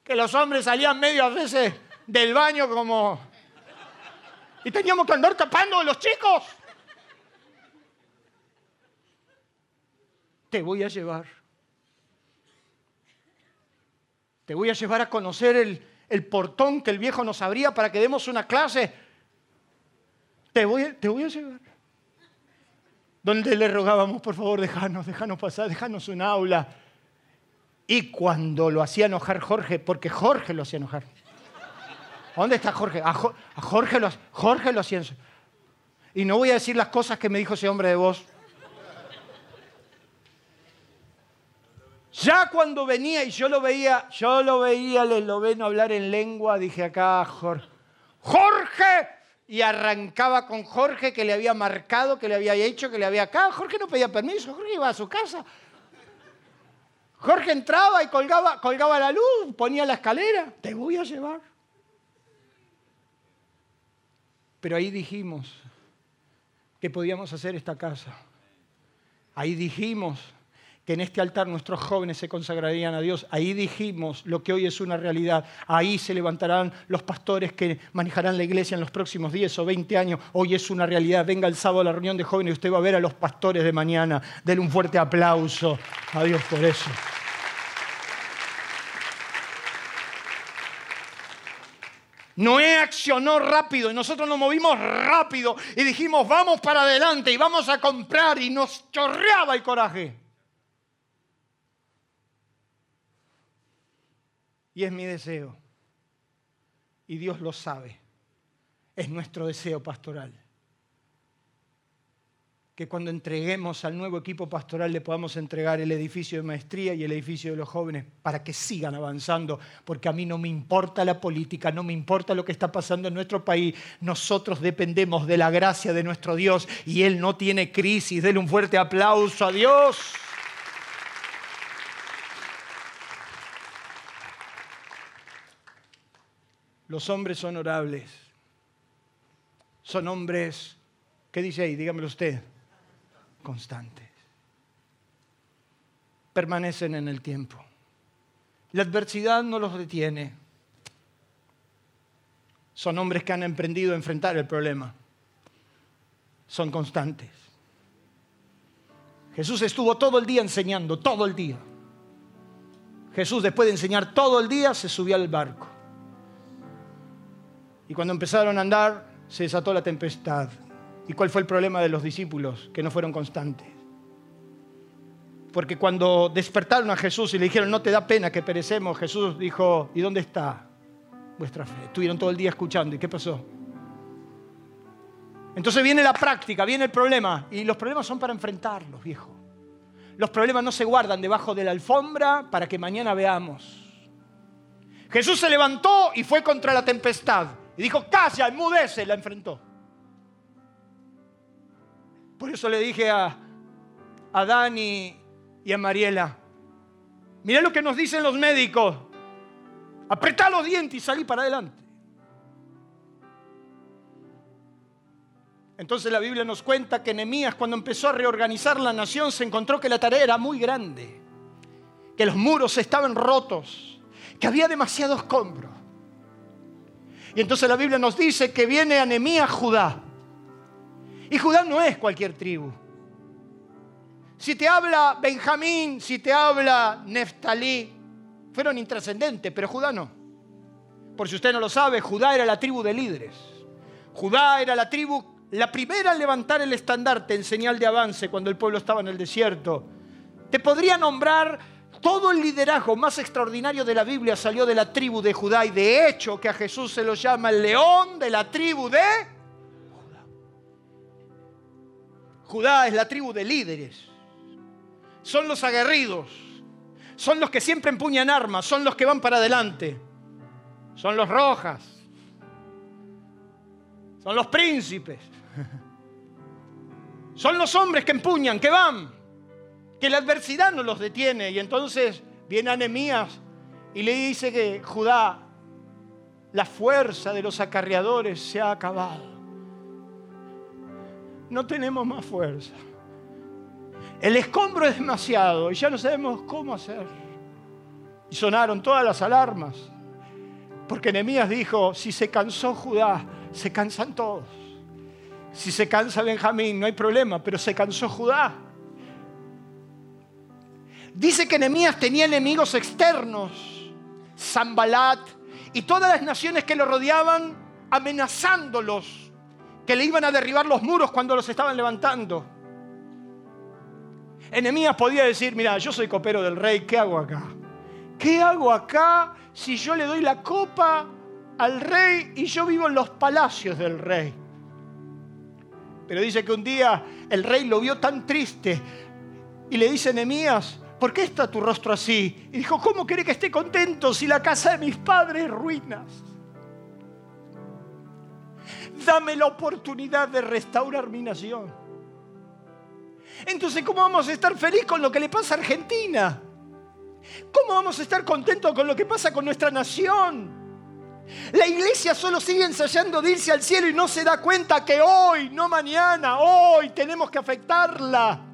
Que los hombres salían medio a veces del baño como... Y teníamos que andar tapando a los chicos. Te voy a llevar. Te voy a llevar a conocer el, el portón que el viejo nos abría para que demos una clase. Te voy, te voy a llevar. Donde le rogábamos, por favor, déjanos, déjanos pasar, déjanos un aula. Y cuando lo hacía enojar Jorge, porque Jorge lo hacía enojar. ¿Dónde está Jorge? A, Jorge, lo, Jorge lo hacía. Y no voy a decir las cosas que me dijo ese hombre de voz. Ya cuando venía y yo lo veía, yo lo veía el esloveno hablar en lengua, dije acá, Jorge, Jorge, y arrancaba con Jorge que le había marcado, que le había hecho, que le había acá. Jorge no pedía permiso, Jorge iba a su casa. Jorge entraba y colgaba, colgaba la luz, ponía la escalera, te voy a llevar. Pero ahí dijimos que podíamos hacer esta casa. Ahí dijimos que en este altar nuestros jóvenes se consagrarían a Dios. Ahí dijimos lo que hoy es una realidad. Ahí se levantarán los pastores que manejarán la iglesia en los próximos 10 o 20 años. Hoy es una realidad. Venga el sábado a la reunión de jóvenes y usted va a ver a los pastores de mañana. Denle un fuerte aplauso a Dios por eso. Noé accionó rápido y nosotros nos movimos rápido y dijimos, vamos para adelante y vamos a comprar y nos chorreaba el coraje. Y es mi deseo. Y Dios lo sabe. Es nuestro deseo pastoral. Que cuando entreguemos al nuevo equipo pastoral le podamos entregar el edificio de maestría y el edificio de los jóvenes para que sigan avanzando, porque a mí no me importa la política, no me importa lo que está pasando en nuestro país. Nosotros dependemos de la gracia de nuestro Dios y Él no tiene crisis. Denle un fuerte aplauso a Dios. Los hombres son orables. Son hombres, ¿qué dice ahí? Dígamelo usted. Constantes. Permanecen en el tiempo. La adversidad no los detiene. Son hombres que han emprendido a enfrentar el problema. Son constantes. Jesús estuvo todo el día enseñando, todo el día. Jesús después de enseñar todo el día se subió al barco. Y cuando empezaron a andar, se desató la tempestad. ¿Y cuál fue el problema de los discípulos? Que no fueron constantes. Porque cuando despertaron a Jesús y le dijeron, no te da pena que perecemos, Jesús dijo, ¿y dónde está vuestra fe? Estuvieron todo el día escuchando. ¿Y qué pasó? Entonces viene la práctica, viene el problema. Y los problemas son para enfrentarlos, viejo. Los problemas no se guardan debajo de la alfombra para que mañana veamos. Jesús se levantó y fue contra la tempestad. Y dijo, calla, enmudece, la enfrentó. Por eso le dije a, a Dani y a Mariela, mirá lo que nos dicen los médicos, apretá los dientes y salí para adelante. Entonces la Biblia nos cuenta que Nehemías cuando empezó a reorganizar la nación se encontró que la tarea era muy grande, que los muros estaban rotos, que había demasiado escombro. Y entonces la Biblia nos dice que viene a Judá. Y Judá no es cualquier tribu. Si te habla Benjamín, si te habla Neftalí, fueron intrascendentes, pero Judá no. Por si usted no lo sabe, Judá era la tribu de líderes. Judá era la tribu la primera en levantar el estandarte en señal de avance cuando el pueblo estaba en el desierto. Te podría nombrar todo el liderazgo más extraordinario de la Biblia salió de la tribu de Judá y de hecho que a Jesús se lo llama el león de la tribu de Judá. Judá es la tribu de líderes. Son los aguerridos. Son los que siempre empuñan armas. Son los que van para adelante. Son los rojas. Son los príncipes. Son los hombres que empuñan, que van, que la adversidad no los detiene. Y entonces viene Anemías y le dice que Judá, la fuerza de los acarreadores se ha acabado. No tenemos más fuerza. El escombro es demasiado y ya no sabemos cómo hacer. Y sonaron todas las alarmas. Porque Nehemías dijo, si se cansó Judá, se cansan todos. Si se cansa Benjamín, no hay problema, pero se cansó Judá. Dice que Nehemías tenía enemigos externos, Zambalat y todas las naciones que lo rodeaban amenazándolos, que le iban a derribar los muros cuando los estaban levantando. Enemías podía decir, mira, yo soy copero del rey, ¿qué hago acá? ¿Qué hago acá si yo le doy la copa al rey y yo vivo en los palacios del rey? Pero dice que un día el rey lo vio tan triste y le dice, Nehemías, ¿por qué está tu rostro así? Y dijo, ¿cómo quiere que esté contento si la casa de mis padres ruinas? Dame la oportunidad de restaurar mi nación. Entonces, ¿cómo vamos a estar felices con lo que le pasa a Argentina? ¿Cómo vamos a estar contentos con lo que pasa con nuestra nación? La iglesia solo sigue ensayando de irse al cielo y no se da cuenta que hoy, no mañana, hoy tenemos que afectarla.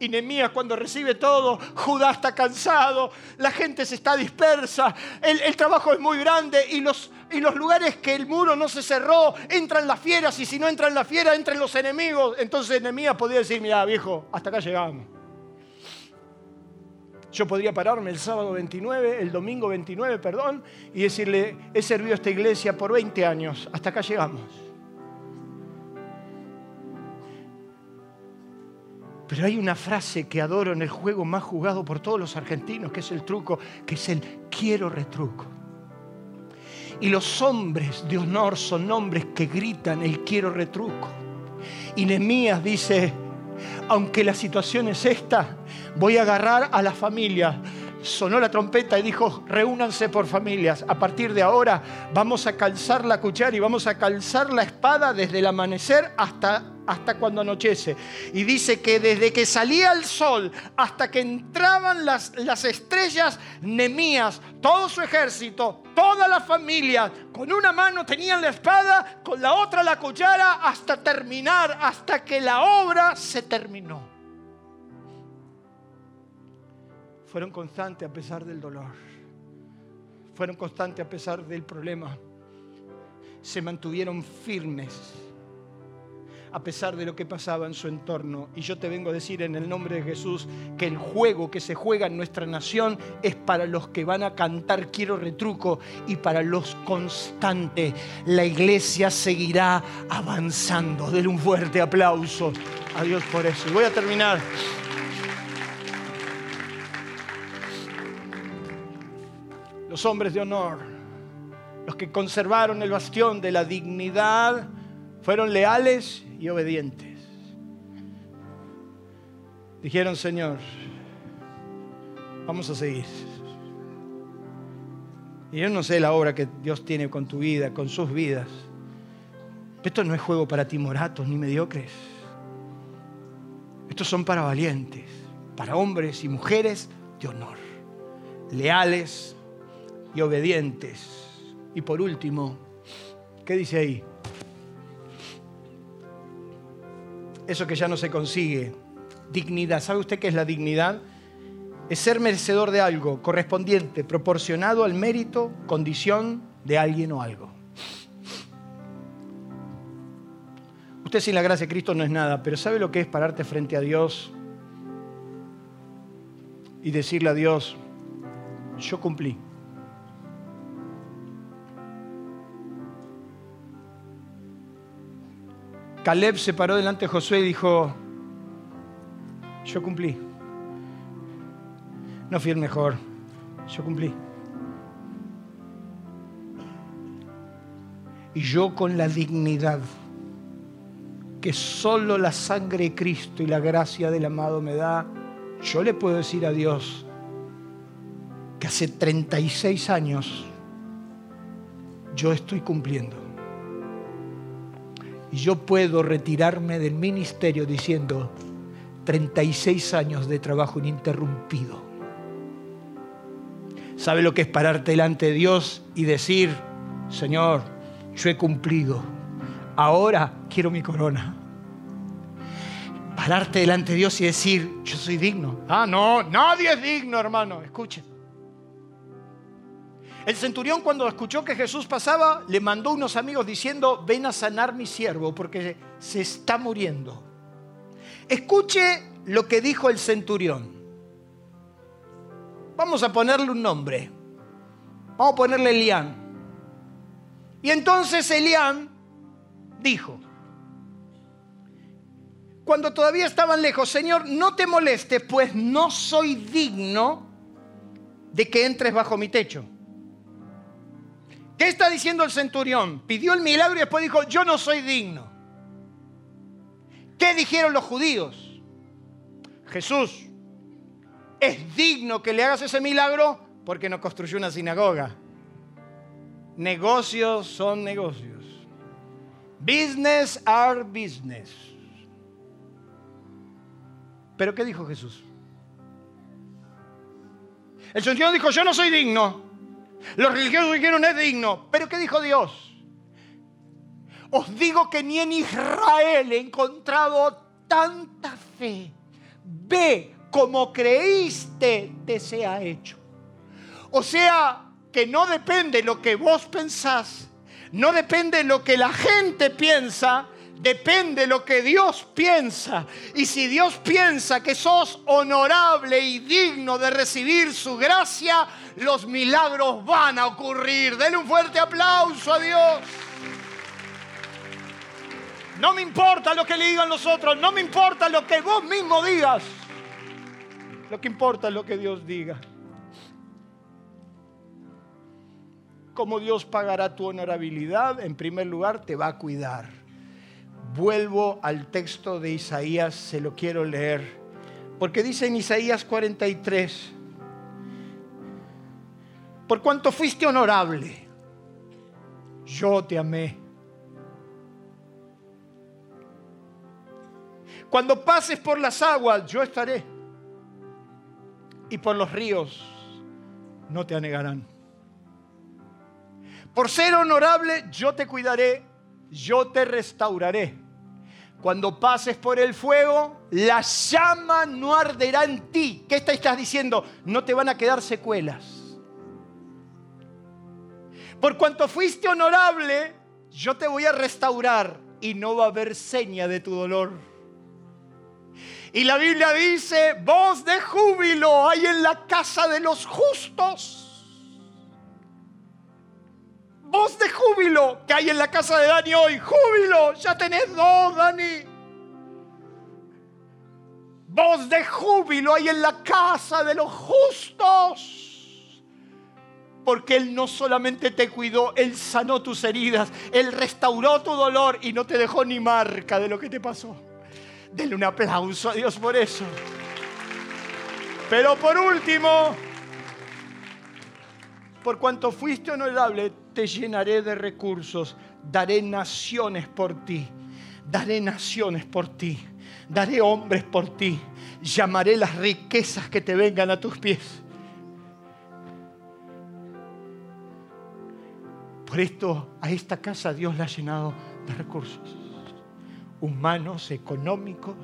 Y Nehemías cuando recibe todo, Judá está cansado, la gente se está dispersa, el, trabajo es muy grande y los, y los lugares que el muro no se cerró, entran las fieras y si no entran las fieras, entran los enemigos. Entonces Nehemías podía decir, mira viejo, hasta acá llegamos. Yo podría pararme el sábado 29, el domingo 29, perdón, y decirle, he servido a esta iglesia por 20 años, hasta acá llegamos. Pero hay una frase que adoro en el juego más jugado por todos los argentinos, que es el truco, que es el quiero retruco. Y los hombres de honor son hombres que gritan el quiero retruco. Y Nemías dice, aunque la situación es esta, voy a agarrar a la familia. Sonó la trompeta y dijo, reúnanse por familias. A partir de ahora vamos a calzar la cuchara y vamos a calzar la espada desde el amanecer hasta, hasta cuando anochece. Y dice que desde que salía el sol hasta que entraban las, las estrellas, Nemías, todo su ejército, toda la familia, con una mano tenían la espada, con la otra la cuchara, hasta terminar, hasta que la obra se terminó. Fueron constantes a pesar del dolor, fueron constantes a pesar del problema, se mantuvieron firmes a pesar de lo que pasaba en su entorno. Y yo te vengo a decir en el nombre de Jesús que el juego que se juega en nuestra nación es para los que van a cantar quiero retruco y para los constantes. La iglesia seguirá avanzando. Denle un fuerte aplauso a Dios por eso. Y voy a terminar. Los hombres de honor, los que conservaron el bastión de la dignidad, fueron leales y obedientes. Dijeron, Señor, vamos a seguir. Y yo no sé la obra que Dios tiene con tu vida, con sus vidas. Esto no es juego para timoratos ni mediocres. Estos son para valientes, para hombres y mujeres de honor, leales y obedientes. Y por último, ¿qué dice ahí? Eso que ya no se consigue, dignidad. ¿Sabe usted qué es la dignidad? Es ser merecedor de algo correspondiente, proporcionado al mérito, condición de alguien o algo. Usted sin la gracia de Cristo no es nada, pero ¿sabe lo que es pararte frente a Dios y decirle a Dios, yo cumplí? Caleb se paró delante de Josué y dijo, yo cumplí. No fui el mejor, yo cumplí. Y yo con la dignidad que solo la sangre de Cristo y la gracia del amado me da, yo le puedo decir a Dios que hace 36 años yo estoy cumpliendo. Y yo puedo retirarme del ministerio diciendo 36 años de trabajo ininterrumpido. ¿Sabe lo que es pararte delante de Dios y decir, Señor, yo he cumplido? ahora quiero mi corona. Pararte delante de Dios y decir, yo soy digno. Ah, no, nadie es digno, hermano. Escuchen. El centurión cuando escuchó que Jesús pasaba, le mandó unos amigos diciendo, ven a sanar mi siervo porque se está muriendo. Escuche lo que dijo el centurión. Vamos a ponerle un nombre. Vamos a ponerle Elián. Y entonces Elián dijo, cuando todavía estaban lejos, Señor, no te molestes, pues no soy digno de que entres bajo mi techo. ¿Qué está diciendo el centurión? Pidió el milagro y después dijo, yo no soy digno. ¿Qué dijeron los judíos? Jesús, es digno que le hagas ese milagro porque no construyó una sinagoga. Negocios son negocios. Business are business. Pero ¿qué dijo Jesús? El Señor dijo, yo no soy digno. Los religiosos dijeron, es digno. Pero ¿qué dijo Dios? Os digo que ni en Israel he encontrado tanta fe. Ve como creíste te sea hecho. O sea, que no depende lo que vos pensás, no depende de lo que la gente piensa, depende de lo que Dios piensa. Y si Dios piensa que sos honorable y digno de recibir su gracia, los milagros van a ocurrir. Denle un fuerte aplauso a Dios. No me importa lo que le digan los otros, no me importa lo que vos mismo digas. Lo que importa es lo que Dios diga. ¿Cómo Dios pagará tu honorabilidad? En primer lugar, te va a cuidar. Vuelvo al texto de Isaías, se lo quiero leer. Porque dice en Isaías 43, por cuanto fuiste honorable, yo te amé. Cuando pases por las aguas, yo estaré. Y por los ríos, no te anegarán. Por ser honorable, yo te cuidaré, yo te restauraré. Cuando pases por el fuego, la llama no arderá en ti. ¿Qué estás diciendo? No te van a quedar secuelas. Por cuanto fuiste honorable, yo te voy a restaurar y no va a haber seña de tu dolor. Y la Biblia dice, voz de júbilo hay en la casa de los justos voz de júbilo que hay en la casa de Dani hoy. Júbilo, ya tenés dos, Dani. Voz de júbilo hay en la casa de los justos. Porque Él no solamente te cuidó, Él sanó tus heridas, Él restauró tu dolor y no te dejó ni marca de lo que te pasó. Denle un aplauso a Dios por eso. Pero por último, Por cuanto fuiste honorable, te llenaré de recursos. Daré naciones por ti. Daré naciones por ti. Daré hombres por ti. Llamaré las riquezas que te vengan a tus pies. Por esto a esta casa Dios la ha llenado de recursos humanos, económicos,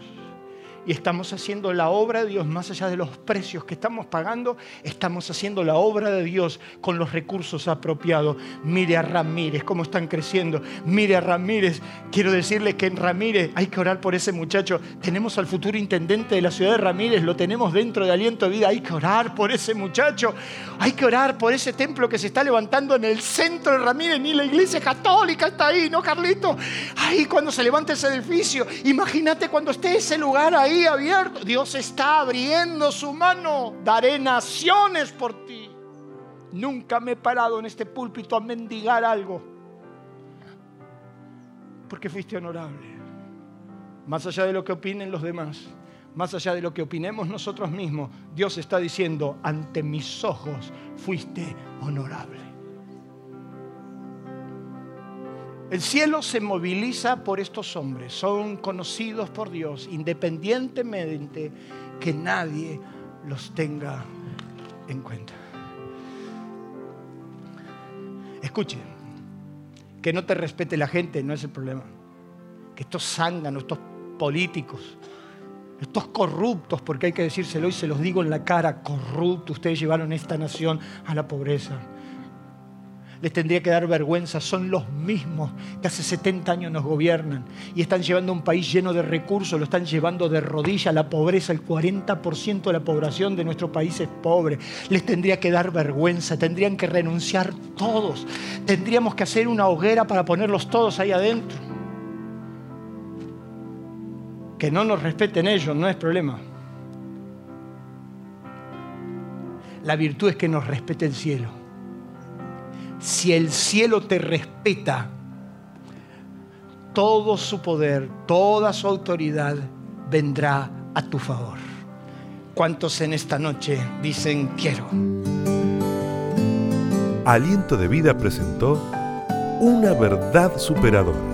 y estamos haciendo la obra de Dios más allá de los precios que estamos pagando, estamos haciendo la obra de Dios con los recursos apropiados. Mire a Ramírez, cómo están creciendo. Mire a Ramírez, quiero decirle que en Ramírez hay que orar por ese muchacho. Tenemos al futuro intendente de la ciudad de Ramírez, lo tenemos dentro de Aliento de Vida, hay que orar por ese muchacho. Hay que orar por ese templo que se está levantando en el centro de Ramírez, ni la iglesia católica está ahí, ¿no, Carlito? Ahí cuando se levante ese edificio, imagínate cuando esté ese lugar ahí abierto. Dios está abriendo su mano. Daré naciones por ti. Nunca me he parado en este púlpito a mendigar algo. Porque fuiste honorable. Más allá de lo que opinen los demás, más allá de lo que opinemos nosotros mismos, Dios está diciendo, ante mis ojos fuiste honorable. El cielo se moviliza por estos hombres, son conocidos por Dios independientemente que nadie los tenga en cuenta. Escuchen, que no te respete la gente no es el problema. Que estos zánganos, estos políticos, estos corruptos, porque hay que decírselo y se los digo en la cara, corruptos, ustedes llevaron esta nación a la pobreza les tendría que dar vergüenza. Son los mismos que hace 70 años nos gobiernan y están llevando un país lleno de recursos, lo están llevando de rodilla a la pobreza. El 40% de la población de nuestro país es pobre. Les tendría que dar vergüenza, tendrían que renunciar todos. Tendríamos que hacer una hoguera para ponerlos todos ahí adentro. Que no nos respeten ellos, no es problema. La virtud es que nos respete el cielo si el cielo te respeta, todo su poder, toda su autoridad vendrá a tu favor. ¿Cuántos en esta noche dicen quiero? Aliento de Vida presentó una verdad superadora.